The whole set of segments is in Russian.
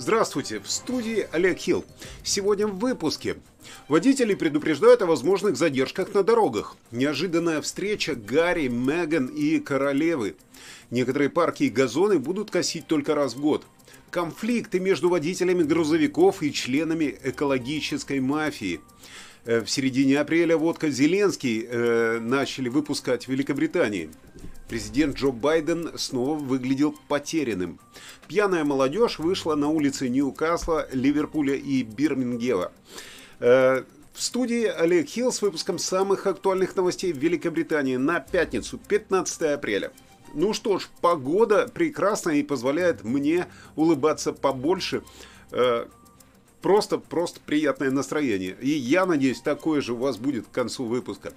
Здравствуйте, в студии Олег Хилл. Сегодня в выпуске. Водители предупреждают о возможных задержках на дорогах. Неожиданная встреча Гарри, Меган и королевы. Некоторые парки и газоны будут косить только раз в год. Конфликты между водителями грузовиков и членами экологической мафии. Э, в середине апреля водка Зеленский э, начали выпускать в Великобритании. Президент Джо Байден снова выглядел потерянным. Пьяная молодежь вышла на улицы Ньюкасла, Ливерпуля и Бирмингема. Э, в студии Олег Хилл с выпуском самых актуальных новостей в Великобритании на пятницу, 15 апреля. Ну что ж, погода прекрасная и позволяет мне улыбаться побольше. Э, просто, просто приятное настроение. И я надеюсь, такое же у вас будет к концу выпуска.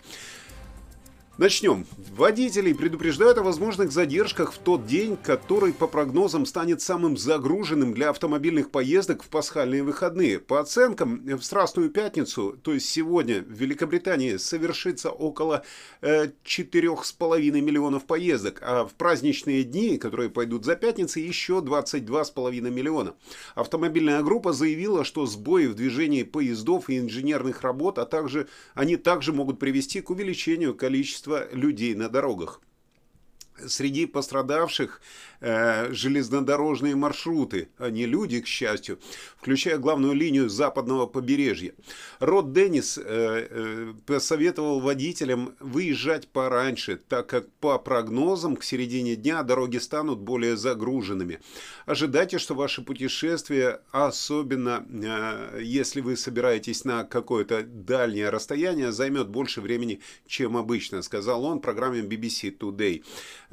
Начнем. Водителей предупреждают о возможных задержках в тот день, который по прогнозам станет самым загруженным для автомобильных поездок в пасхальные выходные. По оценкам, в Страстную пятницу, то есть сегодня в Великобритании совершится около э, 4,5 миллионов поездок, а в праздничные дни, которые пойдут за пятницей, еще 22,5 миллиона. Автомобильная группа заявила, что сбои в движении поездов и инженерных работ, а также они также могут привести к увеличению количества количество людей на дорогах. Среди пострадавших э, железнодорожные маршруты, а не люди, к счастью, включая главную линию западного побережья. Род Деннис э, э, посоветовал водителям выезжать пораньше, так как по прогнозам к середине дня дороги станут более загруженными. Ожидайте, что ваше путешествие, особенно э, если вы собираетесь на какое-то дальнее расстояние, займет больше времени, чем обычно, сказал он программе BBC Today.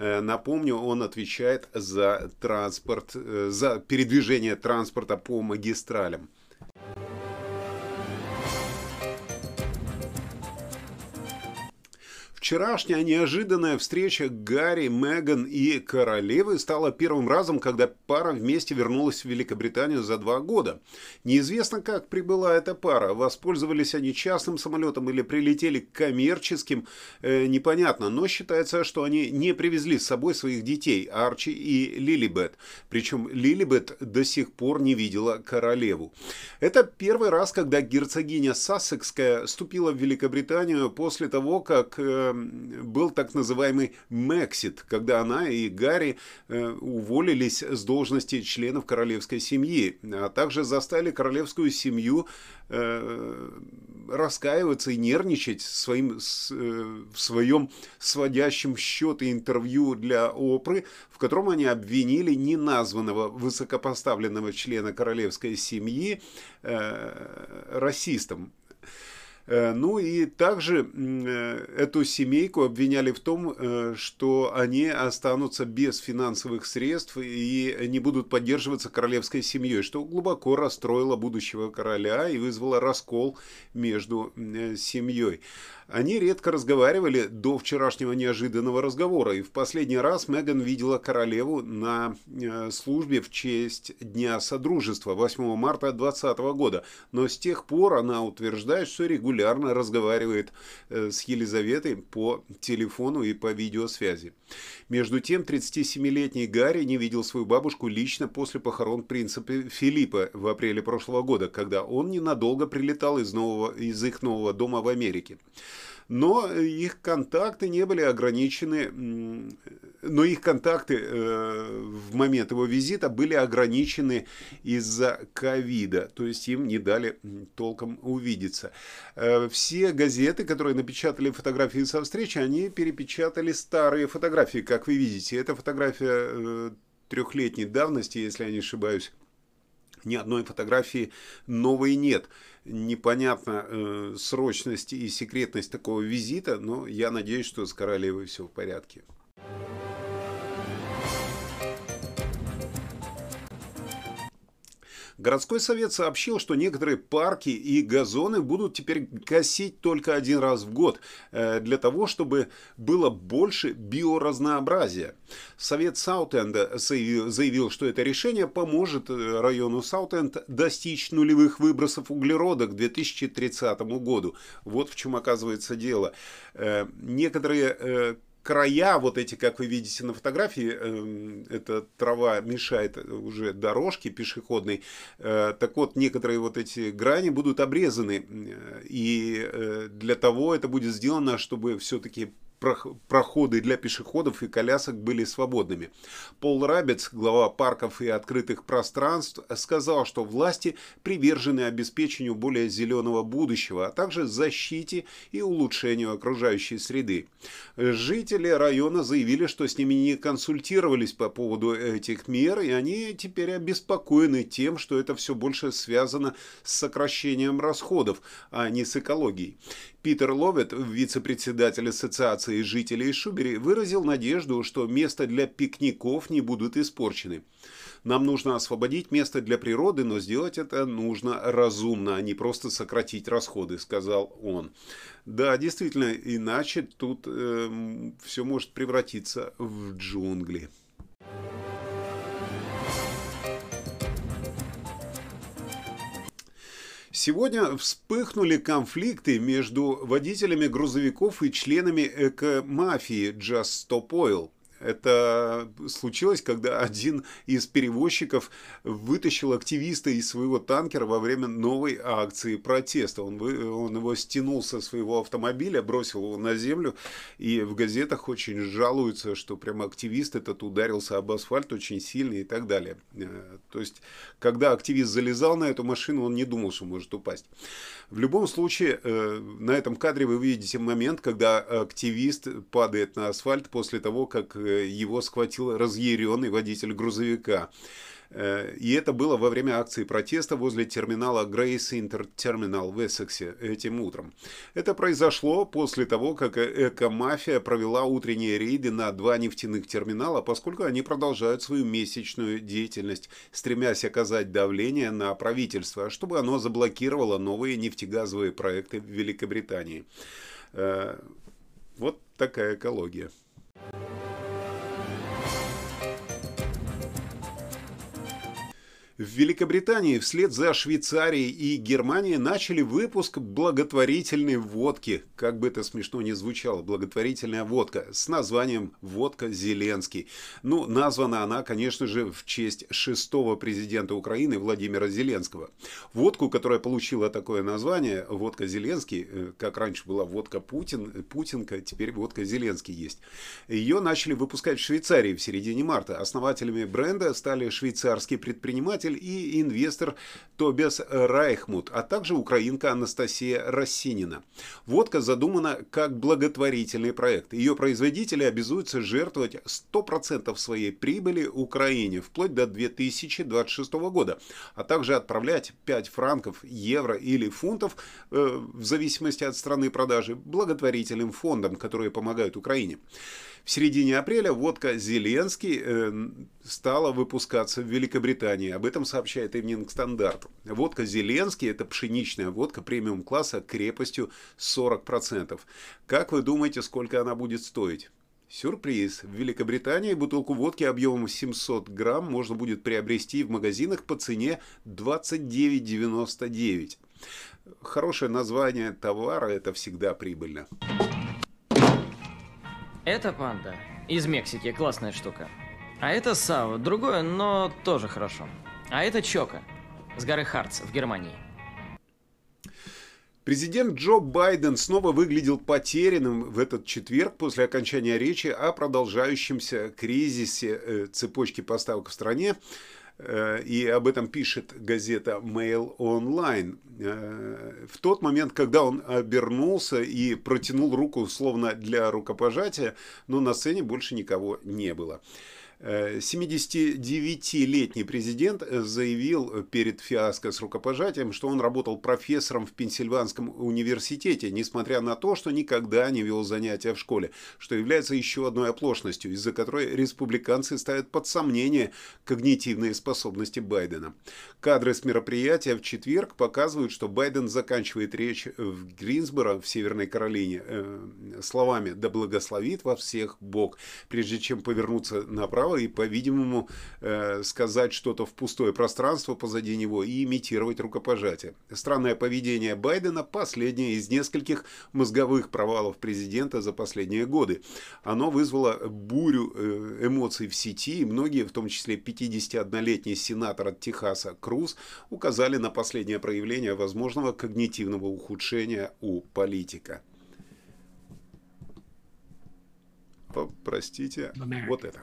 Э, напомню, он отвечает за транспорт, э, за передвижение транспорта по магистралям. Вчерашняя неожиданная встреча Гарри, Меган и королевы стала первым разом, когда пара вместе вернулась в Великобританию за два года. Неизвестно, как прибыла эта пара. Воспользовались они частным самолетом или прилетели коммерческим, э, непонятно. Но считается, что они не привезли с собой своих детей, Арчи и Лилибет. Причем Лилибет до сих пор не видела королеву. Это первый раз, когда герцогиня Сассекская ступила в Великобританию после того, как... Э, был так называемый Мексит, когда она и Гарри э, уволились с должности членов королевской семьи, а также застали королевскую семью э, раскаиваться и нервничать своим, э, в своем сводящем счеты интервью для Опры, в котором они обвинили неназванного высокопоставленного члена королевской семьи расистом. Э, ну и также э, эту семейку обвиняли в том, э, что они останутся без финансовых средств и не будут поддерживаться королевской семьей, что глубоко расстроило будущего короля и вызвало раскол между семьей. Они редко разговаривали до вчерашнего неожиданного разговора, и в последний раз Меган видела королеву на службе в честь Дня Содружества 8 марта 2020 года, но с тех пор она утверждает, что регулярно разговаривает э, с Елизаветой по телефону и по видеосвязи. Между тем, 37-летний Гарри не видел свою бабушку лично после похорон принца Филиппа в апреле прошлого года, когда он ненадолго прилетал из, нового, из их нового дома в Америке но их контакты не были ограничены, но их контакты э, в момент его визита были ограничены из-за ковида, то есть им не дали толком увидеться. Э, все газеты, которые напечатали фотографии со встречи, они перепечатали старые фотографии, как вы видите. Это фотография э, трехлетней давности, если я не ошибаюсь ни одной фотографии новой нет. Непонятна э, срочность и секретность такого визита, но я надеюсь, что с королевой все в порядке. Городской совет сообщил, что некоторые парки и газоны будут теперь косить только один раз в год, э, для того, чтобы было больше биоразнообразия. Совет Саутенда заявил, что это решение поможет э, району Саутенд достичь нулевых выбросов углерода к 2030 году. Вот в чем оказывается дело. Э, некоторые края, вот эти, как вы видите на фотографии, э, эта трава мешает уже дорожке пешеходной. Э, так вот, некоторые вот эти грани будут обрезаны. И э, для того это будет сделано, чтобы все-таки проходы для пешеходов и колясок были свободными. Пол Рабец, глава парков и открытых пространств, сказал, что власти привержены обеспечению более зеленого будущего, а также защите и улучшению окружающей среды. Жители района заявили, что с ними не консультировались по поводу этих мер, и они теперь обеспокоены тем, что это все больше связано с сокращением расходов, а не с экологией. Питер Ловет, вице-председатель Ассоциации жителей Шубери, выразил надежду, что места для пикников не будут испорчены. Нам нужно освободить место для природы, но сделать это нужно разумно, а не просто сократить расходы, сказал он. Да, действительно, иначе тут э, все может превратиться в джунгли. Сегодня вспыхнули конфликты между водителями грузовиков и членами эко-мафии Just Stop Oil. Это случилось, когда один из перевозчиков вытащил активиста из своего танкера во время новой акции протеста. Он, он его стянул со своего автомобиля, бросил его на землю, и в газетах очень жалуются, что прямо активист этот ударился об асфальт очень сильно и так далее. Э, то есть, когда активист залезал на эту машину, он не думал, что может упасть. В любом случае, э, на этом кадре вы видите момент, когда активист падает на асфальт после того, как э, его схватил разъяренный водитель грузовика. Э, и это было во время акции протеста возле терминала Grace Inter Terminal в Эссексе этим утром. Это произошло после того, как эко-мафия провела утренние рейды на два нефтяных терминала, поскольку они продолжают свою месячную деятельность, стремясь оказать давление на правительство, чтобы оно заблокировало новые нефтегазовые проекты в Великобритании. Э, вот такая экология. В Великобритании вслед за Швейцарией и Германией начали выпуск благотворительной водки. Как бы это смешно ни звучало, благотворительная водка с названием «Водка Зеленский». Ну, названа она, конечно же, в честь шестого президента Украины Владимира Зеленского. Водку, которая получила такое название, водка Зеленский, э, как раньше была водка Путин, Путинка, теперь водка Зеленский есть. Ее начали выпускать в Швейцарии в середине марта. Основателями бренда стали швейцарские предприниматели предприниматель и инвестор Тобиас Райхмут, а также украинка Анастасия Рассинина. Водка задумана как благотворительный проект. Ее производители обязуются жертвовать 100% своей прибыли Украине вплоть до 2026 года, а также отправлять 5 франков, евро или фунтов э, в зависимости от страны продажи благотворительным фондам, которые помогают Украине. В середине апреля водка «Зеленский» э, стала выпускаться в Великобритании. Об этом сообщает Evening Standard. Водка «Зеленский» – это пшеничная водка премиум-класса крепостью 40%. Как вы думаете, сколько она будет стоить? Сюрприз! В Великобритании бутылку водки объемом 700 грамм можно будет приобрести в магазинах по цене 29,99. Хорошее название товара – это всегда прибыльно. Это панда. Из Мексики, классная штука. А это Сао, другое, но тоже хорошо. А это Чока, с горы Харц в Германии. Президент Джо Байден снова выглядел потерянным в этот четверг после окончания речи о продолжающемся кризисе э, цепочки поставок в стране, и об этом пишет газета Mail Online. Э, в тот момент, когда он обернулся и протянул руку словно для рукопожатия, но на сцене больше никого не было. 79-летний президент заявил перед фиаско с рукопожатием, что он работал профессором в Пенсильванском университете, несмотря на то, что никогда не вел занятия в школе, что является еще одной оплошностью, из-за которой республиканцы ставят под сомнение когнитивные способности Байдена. Кадры с мероприятия в четверг показывают, что Байден заканчивает речь в Гринсборо в Северной Каролине э, словами «Да благословит во всех Бог», прежде чем повернуться направо право и, по-видимому, э, сказать что-то в пустое пространство позади него и имитировать рукопожатие. Странное поведение Байдена – последнее из нескольких мозговых провалов президента за последние годы. Оно вызвало бурю э, эмоций в сети, и многие, в том числе 51-летний сенатор от Техаса Круз, указали на последнее проявление возможного когнитивного ухудшения у политика. Простите, вот это.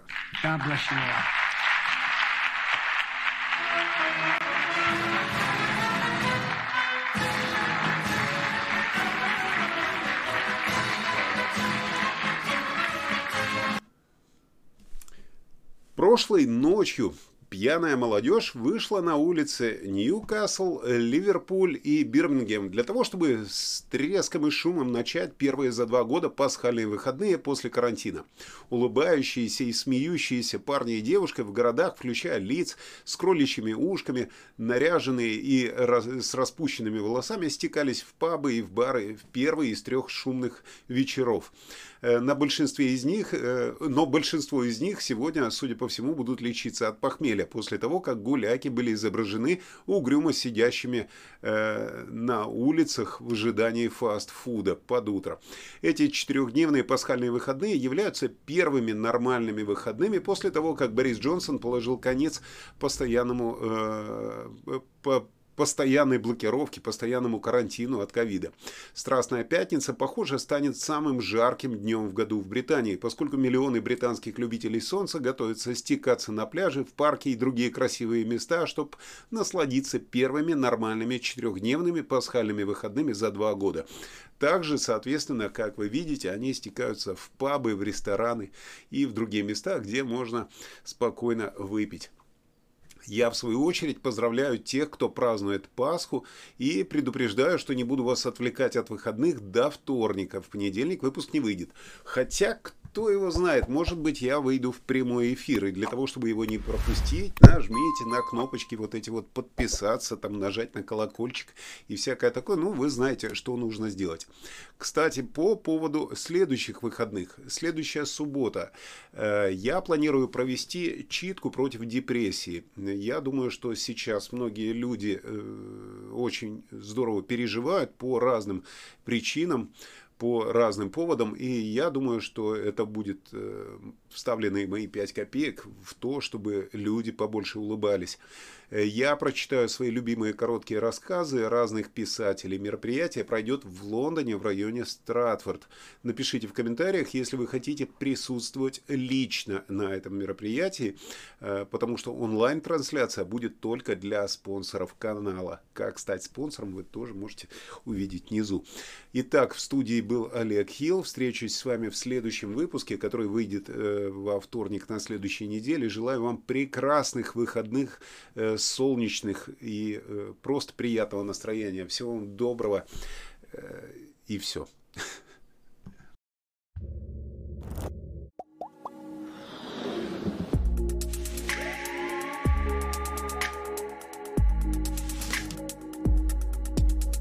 Прошлой ночью Пьяная молодежь вышла на улицы Ньюкасл, Ливерпуль и Бирмингем для того, чтобы с треском и шумом начать первые за два года пасхальные выходные после карантина. Улыбающиеся и смеющиеся парни и девушки в городах, включая лиц с кроличьими ушками, наряженные и с распущенными волосами, стекались в пабы и в бары в первый из трех шумных вечеров. Э, на большинстве из них, э, но большинство из них сегодня, судя по всему, будут лечиться от похмелья после того, как гуляки были изображены угрюмо сидящими э, на улицах в ожидании фастфуда под утро. Эти четырехдневные пасхальные выходные являются первыми нормальными выходными после того, как Борис Джонсон положил конец постоянному по постоянной блокировке, постоянному карантину от ковида. Страстная пятница, похоже, станет самым жарким днем в году в Британии, поскольку миллионы британских любителей солнца готовятся стекаться на пляжи, в парки и другие красивые места, чтобы насладиться первыми нормальными четырехдневными пасхальными выходными за два года. Также, соответственно, как вы видите, они стекаются в пабы, в рестораны и в другие места, где можно спокойно выпить. Я, в свою очередь, поздравляю тех, кто празднует Пасху, и предупреждаю, что не буду вас отвлекать от выходных до вторника. В понедельник выпуск не выйдет. Хотя, кто его знает, может быть, я выйду в прямой эфир, и для того, чтобы его не пропустить, нажмите на кнопочки вот эти вот подписаться, там нажать на колокольчик и всякое такое. Ну, вы знаете, что нужно сделать. Кстати, по поводу следующих выходных. Следующая суббота. Э, я планирую провести читку против депрессии. Я думаю, что сейчас многие люди э, очень здорово переживают по разным причинам по разным поводам, и я думаю, что это будет вставлены мои 5 копеек в то, чтобы люди побольше улыбались. Э, я прочитаю свои любимые короткие рассказы разных писателей. Мероприятие пройдет в Лондоне в районе Стратфорд. Напишите в комментариях, если вы хотите присутствовать лично на этом мероприятии, э, потому что онлайн-трансляция будет только для спонсоров канала. Как стать спонсором, вы тоже можете увидеть внизу. Итак, в студии был Олег Хилл. Встречусь с вами в следующем выпуске, который выйдет э, во вторник на следующей неделе. Желаю вам прекрасных выходных, э, солнечных и э, просто приятного настроения. Всего вам доброго и все.